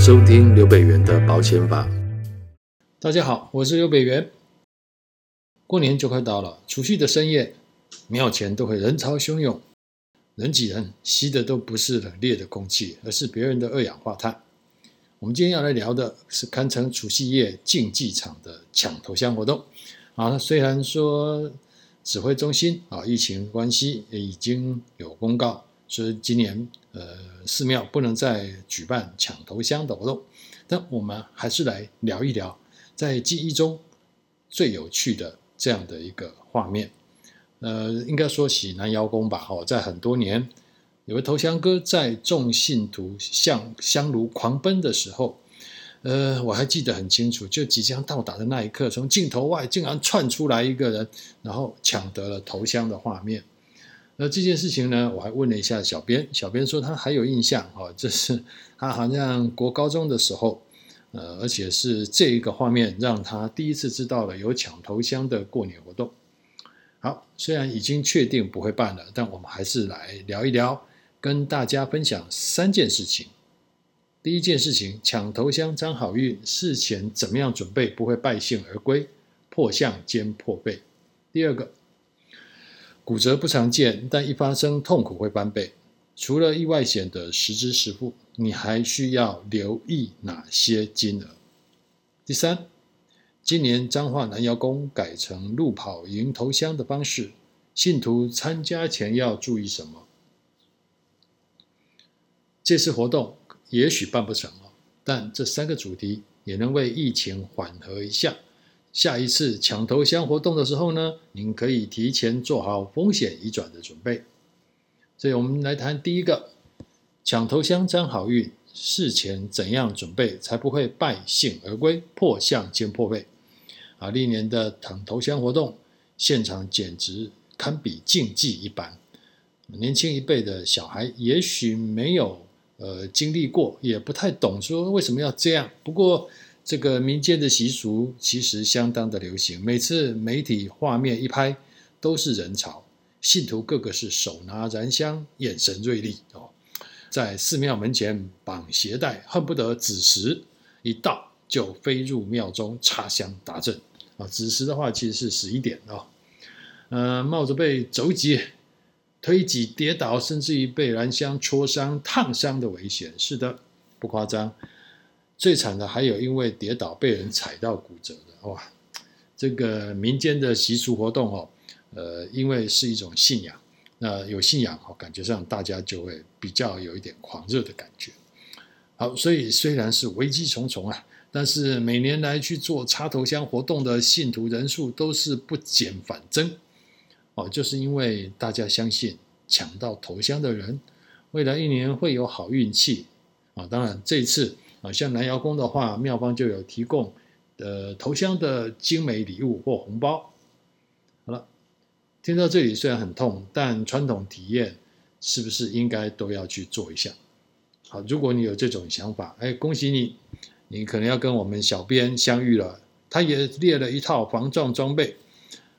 收听刘北元的保险法。大家好，我是刘北元。过年就快到了，除夕的深夜，庙前都会人潮汹涌，人挤人，吸的都不是冷冽的空气，而是别人的二氧化碳。我们今天要来聊的是堪称除夕夜竞技场的抢头香活动。啊，虽然说指挥中心啊，疫情关系已经有公告，说今年呃寺庙不能再举办抢头香的活动，但我们还是来聊一聊在记忆中最有趣的。这样的一个画面，呃，应该说起南瑶宫吧。哦，在很多年，有位头香哥在众信徒向香炉狂奔的时候，呃，我还记得很清楚，就即将到达的那一刻，从镜头外竟然窜出来一个人，然后抢得了头香的画面。那这件事情呢，我还问了一下小编，小编说他还有印象，哦，这是他好像国高中的时候。呃，而且是这一个画面让他第一次知道了有抢头香的过年活动。好，虽然已经确定不会办了，但我们还是来聊一聊，跟大家分享三件事情。第一件事情，抢头香沾好运，事前怎么样准备不会败兴而归，破相兼破背。第二个，骨折不常见，但一发生痛苦会翻倍。除了意外险的实支实付，你还需要留意哪些金额？第三，今年彰化南瑶宫改成路跑迎头香的方式，信徒参加前要注意什么？这次活动也许办不成了，但这三个主题也能为疫情缓和一下。下一次抢头香活动的时候呢，您可以提前做好风险移转的准备。所以，我们来谈第一个，抢头香沾好运，事前怎样准备才不会败兴而归，破相兼破背？啊，历年的抢头香活动现场简直堪比竞技一般。年轻一辈的小孩也许没有呃经历过，也不太懂说为什么要这样。不过，这个民间的习俗其实相当的流行，每次媒体画面一拍，都是人潮。信徒个个是手拿燃香，眼神锐利哦，在寺庙门前绑鞋带，恨不得子时一到就飞入庙中插香打阵啊！子时的话其实是十一点哦，呃，冒着被肘击、推挤、跌倒，甚至于被燃香戳伤、烫伤的危险。是的，不夸张。最惨的还有因为跌倒被人踩到骨折的哇！这个民间的习俗活动哦。呃，因为是一种信仰，那有信仰哈，感觉上大家就会比较有一点狂热的感觉。好，所以虽然是危机重重啊，但是每年来去做插头香活动的信徒人数都是不减反增。哦，就是因为大家相信抢到头香的人，未来一年会有好运气啊。当然，这次啊，像南瑶宫的话，庙方就有提供呃头香的精美礼物或红包。好了。听到这里虽然很痛，但传统体验是不是应该都要去做一下？好，如果你有这种想法，哎，恭喜你，你可能要跟我们小编相遇了。他也列了一套防撞装备，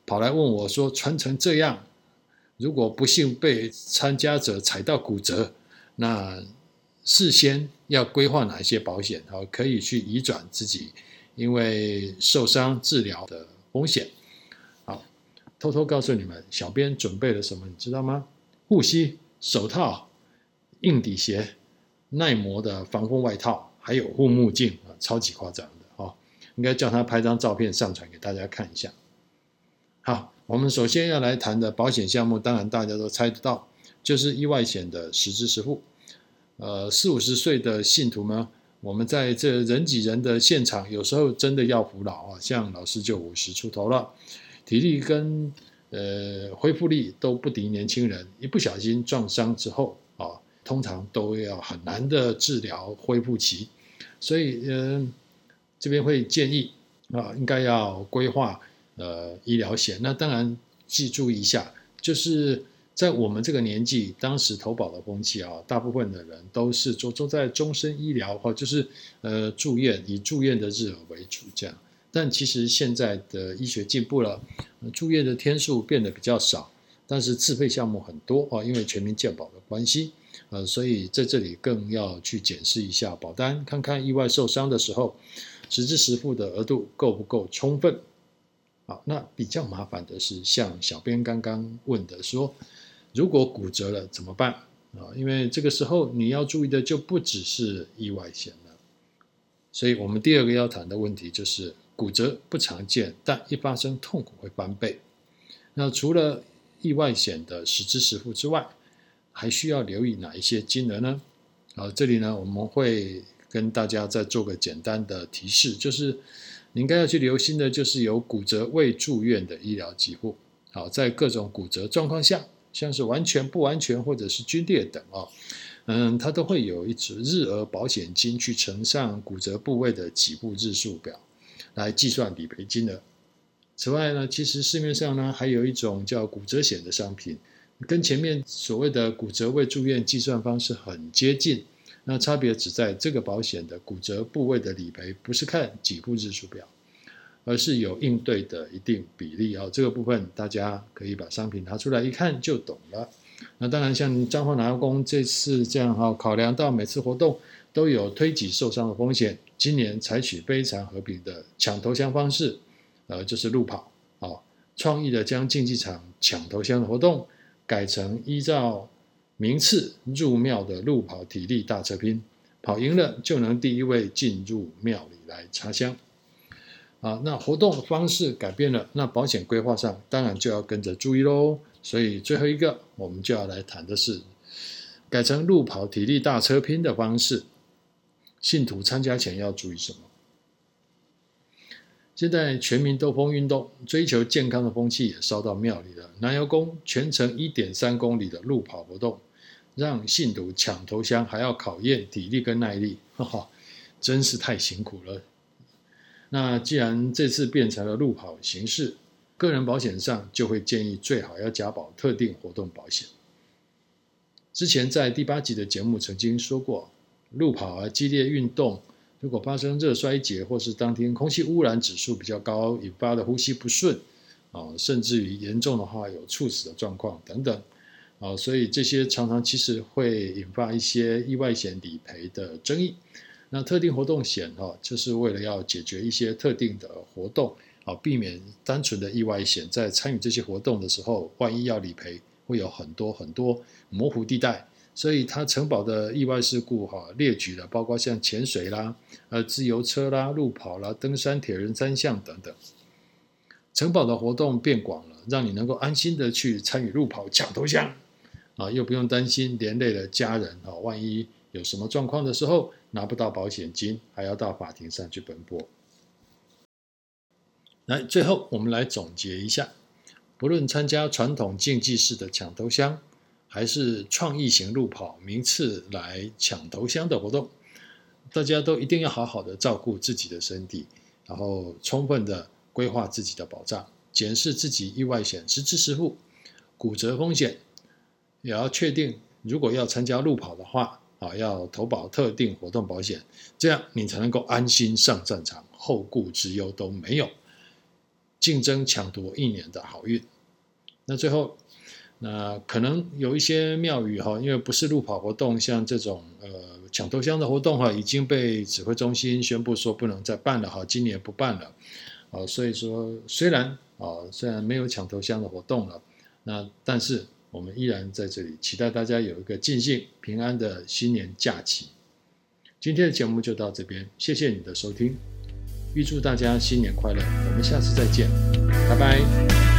跑来问我说：“穿成这样，如果不幸被参加者踩到骨折，那事先要规划哪一些保险？好，可以去移转自己因为受伤治疗的风险。”好偷偷告诉你们，小编准备了什么，你知道吗？护膝、手套、硬底鞋、耐磨的防风外套，还有护目镜啊，超级夸张的哦！应该叫他拍张照片上传给大家看一下。好，我们首先要来谈的保险项目，当然大家都猜得到，就是意外险的实支实付。呃，四五十岁的信徒们，我们在这人挤人的现场，有时候真的要服老啊，像老师就五十出头了。体力跟呃恢复力都不敌年轻人，一不小心撞伤之后啊，通常都要很难的治疗恢复期，所以嗯、呃，这边会建议啊，应该要规划呃医疗险。那当然记住一下，就是在我们这个年纪，当时投保的风气啊，大部分的人都是做做在终身医疗或就是呃住院，以住院的日额为主这样。但其实现在的医学进步了，住院的天数变得比较少，但是自费项目很多啊，因为全民健保的关系，呃，所以在这里更要去检视一下保单，看看意外受伤的时候，实支实付的额度够不够充分。好，那比较麻烦的是，像小编刚刚问的说，如果骨折了怎么办啊？因为这个时候你要注意的就不只是意外险了。所以我们第二个要谈的问题就是，骨折不常见，但一发生痛苦会翻倍。那除了意外险的实支实付之外，还需要留意哪一些金额呢？好，这里呢我们会跟大家再做个简单的提示，就是你应该要去留心的，就是有骨折未住院的医疗给付。好，在各种骨折状况下，像是完全不完全或者是龟裂等哦，嗯，它都会有一支日额保险金去乘上骨折部位的给付日数表，来计算理赔金额。此外呢，其实市面上呢还有一种叫骨折险的商品，跟前面所谓的骨折未住院计算方式很接近。那差别只在这个保险的骨折部位的理赔不是看给付日数表，而是有应对的一定比例啊。这个部分大家可以把商品拿出来一看就懂了。那当然，像彰化南药工这次这样哈，考量到每次活动都有推挤受伤的风险，今年采取非常和平的抢头香方式。呃，就是路跑，哦，创意的将竞技场抢头香的活动改成依照名次入庙的路跑体力大车拼，跑赢了就能第一位进入庙里来插香。啊，那活动方式改变了，那保险规划上当然就要跟着注意喽。所以最后一个我们就要来谈的是，改成路跑体力大车拼的方式，信徒参加前要注意什么？现在全民兜风运动，追求健康的风气也烧到庙里了。南油宫全程一点三公里的路跑活动，让信徒抢头香还要考验体力跟耐力，哈哈，真是太辛苦了。那既然这次变成了路跑形式，个人保险上就会建议最好要加保特定活动保险。之前在第八集的节目曾经说过，路跑啊，激烈运动。如果发生热衰竭，或是当天空气污染指数比较高，引发的呼吸不顺，啊，甚至于严重的话有猝死的状况等等，啊，所以这些常常其实会引发一些意外险理赔的争议。那特定活动险哈，就是为了要解决一些特定的活动，啊，避免单纯的意外险在参与这些活动的时候，万一要理赔，会有很多很多模糊地带。所以它承保的意外事故哈列举了，包括像潜水啦、呃自由车啦、路跑啦、登山、铁人三项等等。承保的活动变广了，让你能够安心的去参与路跑抢头香啊，又不用担心连累了家人啊，万一有什么状况的时候拿不到保险金，还要到法庭上去奔波。来，最后我们来总结一下，不论参加传统竞技式的抢头香。还是创意型路跑名次来抢头香的活动，大家都一定要好好的照顾自己的身体，然后充分的规划自己的保障，检视自己意外险实支实付，骨折风险也要确定。如果要参加路跑的话，啊，要投保特定活动保险，这样你才能够安心上战场，后顾之忧都没有，竞争抢夺一年的好运。那最后。那可能有一些庙宇哈，因为不是路跑活动，像这种呃抢头香的活动哈，已经被指挥中心宣布说不能再办了哈，今年不办了，啊，所以说虽然啊虽然没有抢头香的活动了，那但是我们依然在这里期待大家有一个尽兴平安的新年假期。今天的节目就到这边，谢谢你的收听，预祝大家新年快乐，我们下次再见，拜拜。